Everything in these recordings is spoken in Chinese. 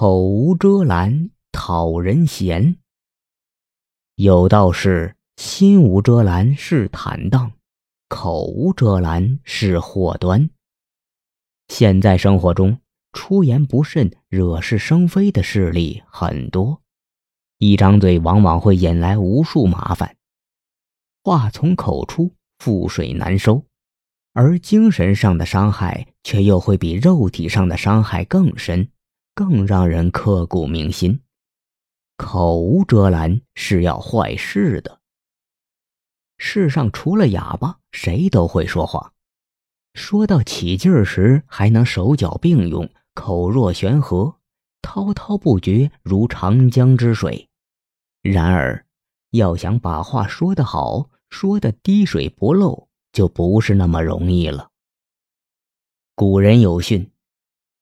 口无遮拦讨人嫌。有道是：心无遮拦是坦荡，口无遮拦是祸端。现在生活中，出言不慎、惹是生非的事例很多，一张嘴往往会引来无数麻烦。话从口出，覆水难收，而精神上的伤害却又会比肉体上的伤害更深，更让人刻骨铭心。口无遮拦是要坏事的。世上除了哑巴，谁都会说话。说到起劲儿时，还能手脚并用，口若悬河，滔滔不绝，如长江之水。然而，要想把话说得好，说的滴水不漏，就不是那么容易了。古人有训：“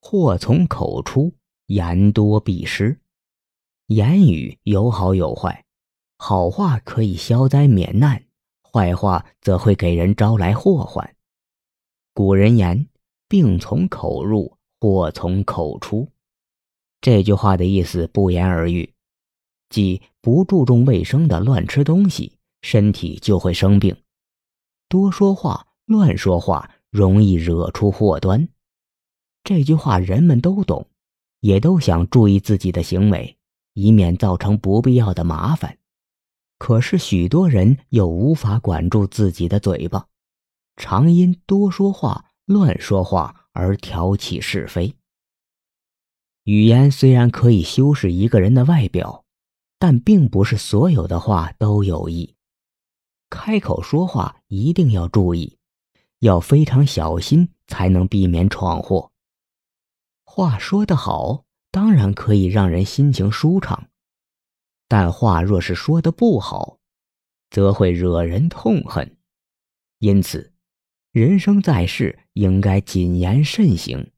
祸从口出，言多必失。”言语有好有坏，好话可以消灾免难，坏话则会给人招来祸患。古人言：“病从口入，祸从口出。”这句话的意思不言而喻，即不注重卫生的乱吃东西，身体就会生病；多说话、乱说话，容易惹出祸端。这句话人们都懂，也都想注意自己的行为，以免造成不必要的麻烦。可是许多人又无法管住自己的嘴巴。常因多说话、乱说话而挑起是非。语言虽然可以修饰一个人的外表，但并不是所有的话都有益。开口说话一定要注意，要非常小心，才能避免闯祸。话说得好，当然可以让人心情舒畅，但话若是说的不好，则会惹人痛恨。因此。人生在世，应该谨言慎行。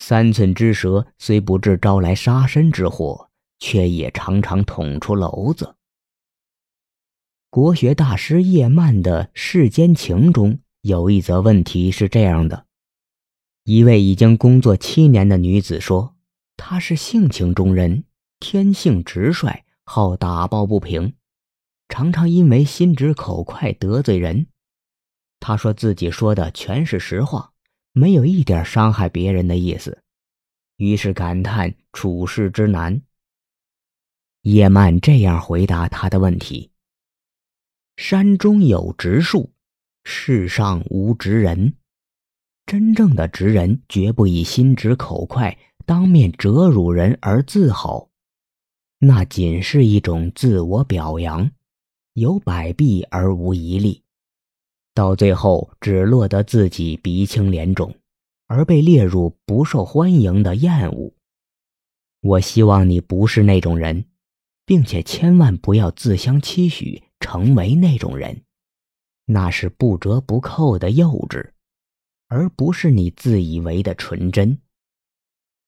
三寸之舌虽不致招来杀身之祸，却也常常捅出篓子。国学大师叶曼的《世间情》中有一则问题是这样的：一位已经工作七年的女子说，她是性情中人，天性直率，好打抱不平，常常因为心直口快得罪人。他说自己说的全是实话，没有一点伤害别人的意思，于是感叹处世之难。叶曼这样回答他的问题：“山中有直树，世上无直人。真正的直人绝不以心直口快、当面折辱人而自豪，那仅是一种自我表扬，有百弊而无一利。”到最后，只落得自己鼻青脸肿，而被列入不受欢迎的厌恶。我希望你不是那种人，并且千万不要自相期许成为那种人，那是不折不扣的幼稚，而不是你自以为的纯真。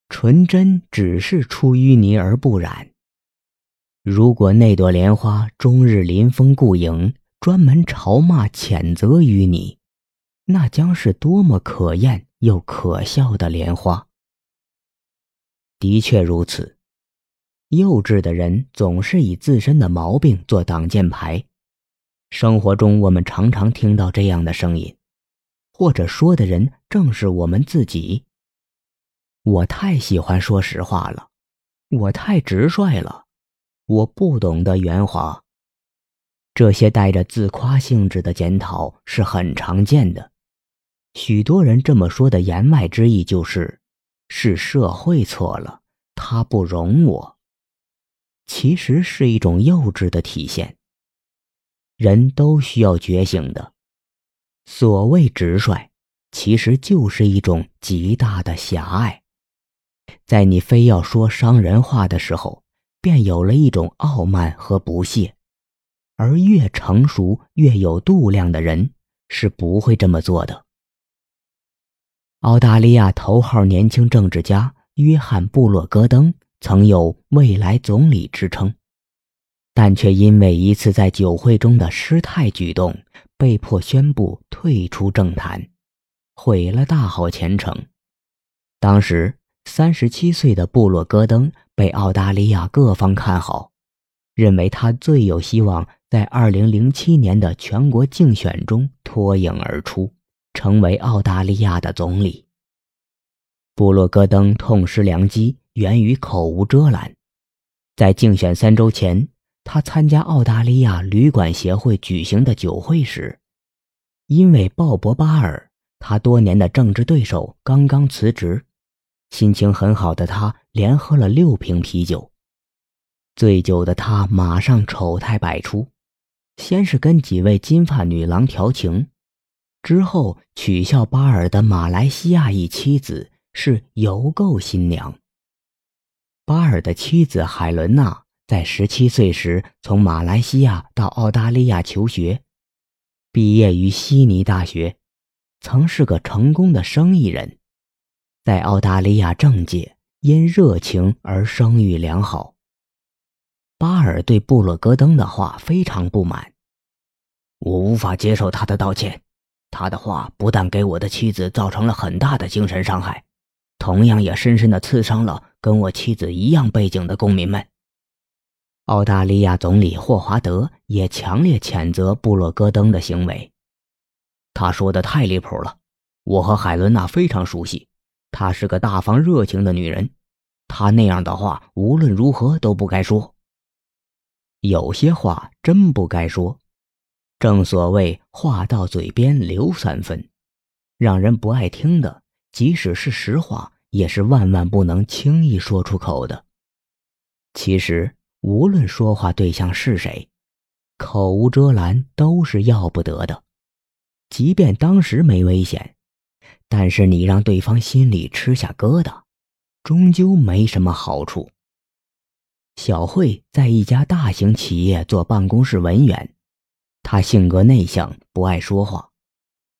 纯真只是出淤泥而不染。如果那朵莲花终日临风顾影，专门嘲骂、谴责于你，那将是多么可厌又可笑的莲花。的确如此，幼稚的人总是以自身的毛病做挡箭牌。生活中，我们常常听到这样的声音，或者说的人正是我们自己。我太喜欢说实话了，我太直率了，我不懂得圆滑。这些带着自夸性质的检讨是很常见的，许多人这么说的言外之意就是，是社会错了，他不容我。其实是一种幼稚的体现。人都需要觉醒的，所谓直率，其实就是一种极大的狭隘。在你非要说伤人话的时候，便有了一种傲慢和不屑。而越成熟、越有度量的人是不会这么做的。澳大利亚头号年轻政治家约翰·布洛戈登曾有“未来总理”之称，但却因为一次在酒会中的失态举动，被迫宣布退出政坛，毁了大好前程。当时三十七岁的布洛戈登被澳大利亚各方看好，认为他最有希望在二零零七年的全国竞选中脱颖而出，成为澳大利亚的总理。布洛戈登痛失良机，源于口无遮拦。在竞选三周前，他参加澳大利亚旅馆协会举行的酒会时，因为鲍勃·巴尔，他多年的政治对手刚刚辞职，心情很好的他连喝了六瓶啤酒。醉酒的他马上丑态百出，先是跟几位金发女郎调情，之后取笑巴尔的马来西亚裔妻子是邮购新娘。巴尔的妻子海伦娜在十七岁时从马来西亚到澳大利亚求学，毕业于悉尼大学，曾是个成功的生意人，在澳大利亚政界因热情而声誉良好。巴尔对布洛戈登的话非常不满，我无法接受他的道歉，他的话不但给我的妻子造成了很大的精神伤害。同样也深深的刺伤了跟我妻子一样背景的公民们。澳大利亚总理霍华德也强烈谴责布洛戈登的行为。他说的太离谱了，我和海伦娜非常熟悉，她是个大方热情的女人，她那样的话无论如何都不该说。有些话真不该说，正所谓话到嘴边留三分，让人不爱听的。即使是实话，也是万万不能轻易说出口的。其实，无论说话对象是谁，口无遮拦都是要不得的。即便当时没危险，但是你让对方心里吃下疙瘩，终究没什么好处。小慧在一家大型企业做办公室文员，她性格内向，不爱说话。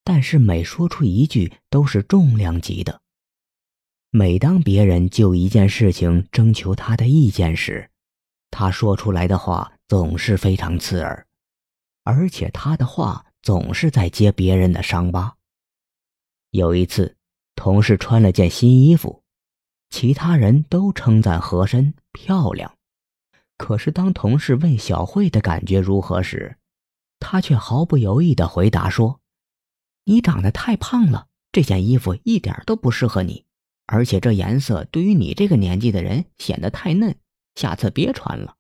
但是每说出一句都是重量级的。每当别人就一件事情征求他的意见时，他说出来的话总是非常刺耳，而且他的话总是在揭别人的伤疤。有一次，同事穿了件新衣服，其他人都称赞合身漂亮，可是当同事问小慧的感觉如何时，她却毫不犹豫地回答说。你长得太胖了，这件衣服一点都不适合你，而且这颜色对于你这个年纪的人显得太嫩，下次别穿了。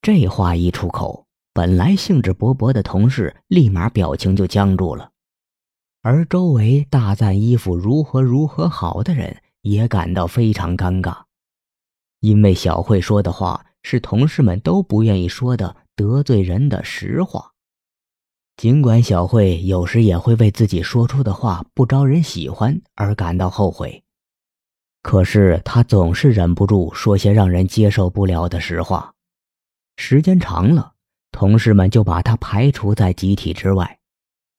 这话一出口，本来兴致勃勃的同事立马表情就僵住了，而周围大赞衣服如何如何好的人也感到非常尴尬，因为小慧说的话是同事们都不愿意说的得罪人的实话。尽管小慧有时也会为自己说出的话不招人喜欢而感到后悔，可是他总是忍不住说些让人接受不了的实话。时间长了，同事们就把他排除在集体之外，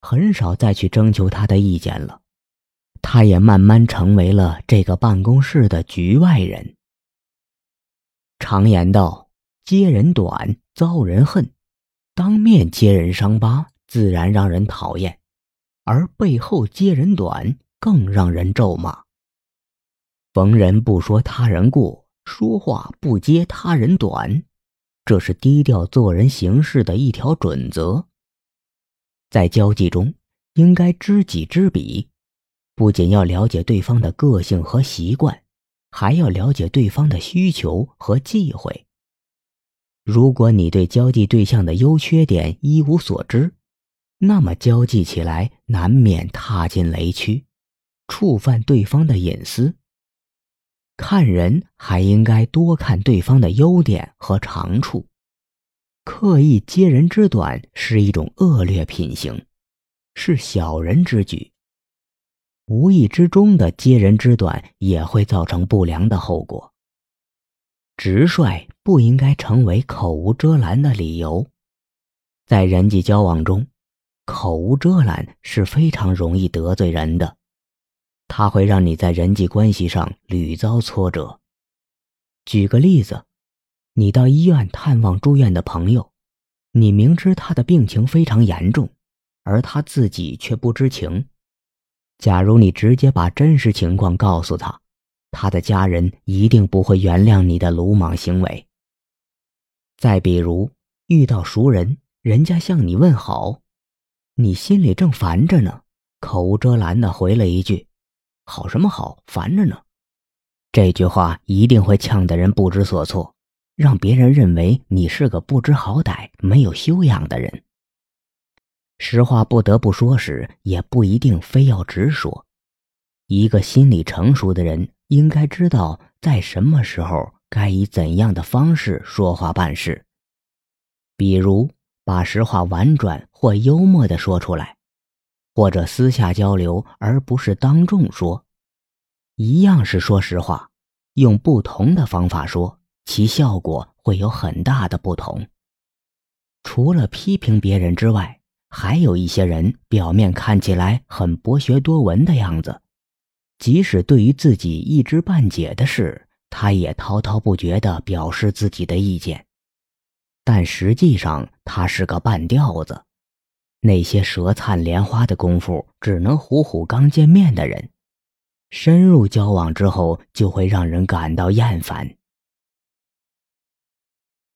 很少再去征求他的意见了。他也慢慢成为了这个办公室的局外人。常言道：“揭人短，遭人恨；当面揭人伤疤。”自然让人讨厌，而背后揭人短更让人咒骂。逢人不说他人过，说话不揭他人短，这是低调做人行事的一条准则。在交际中，应该知己知彼，不仅要了解对方的个性和习惯，还要了解对方的需求和忌讳。如果你对交际对象的优缺点一无所知，那么交际起来难免踏进雷区，触犯对方的隐私。看人还应该多看对方的优点和长处，刻意揭人之短是一种恶劣品行，是小人之举。无意之中的揭人之短也会造成不良的后果。直率不应该成为口无遮拦的理由，在人际交往中。口无遮拦是非常容易得罪人的，它会让你在人际关系上屡遭挫折。举个例子，你到医院探望住院的朋友，你明知他的病情非常严重，而他自己却不知情。假如你直接把真实情况告诉他，他的家人一定不会原谅你的鲁莽行为。再比如，遇到熟人，人家向你问好，你心里正烦着呢，口无遮拦的回了一句：“好什么好，烦着呢。”这句话一定会呛得人不知所措，让别人认为你是个不知好歹、没有修养的人。实话不得不说时，也不一定非要直说。一个心理成熟的人，应该知道在什么时候该以怎样的方式说话办事。比如，把实话婉转或幽默的说出来，或者私下交流，而不是当众说。一样是说实话，用不同的方法说，其效果会有很大的不同。除了批评别人之外，还有一些人表面看起来很博学多闻的样子。即使对于自己一知半解的事，他也滔滔不绝地表示自己的意见，但实际上他是个半吊子。那些舌灿莲花的功夫，只能唬唬刚见面的人，深入交往之后，就会让人感到厌烦。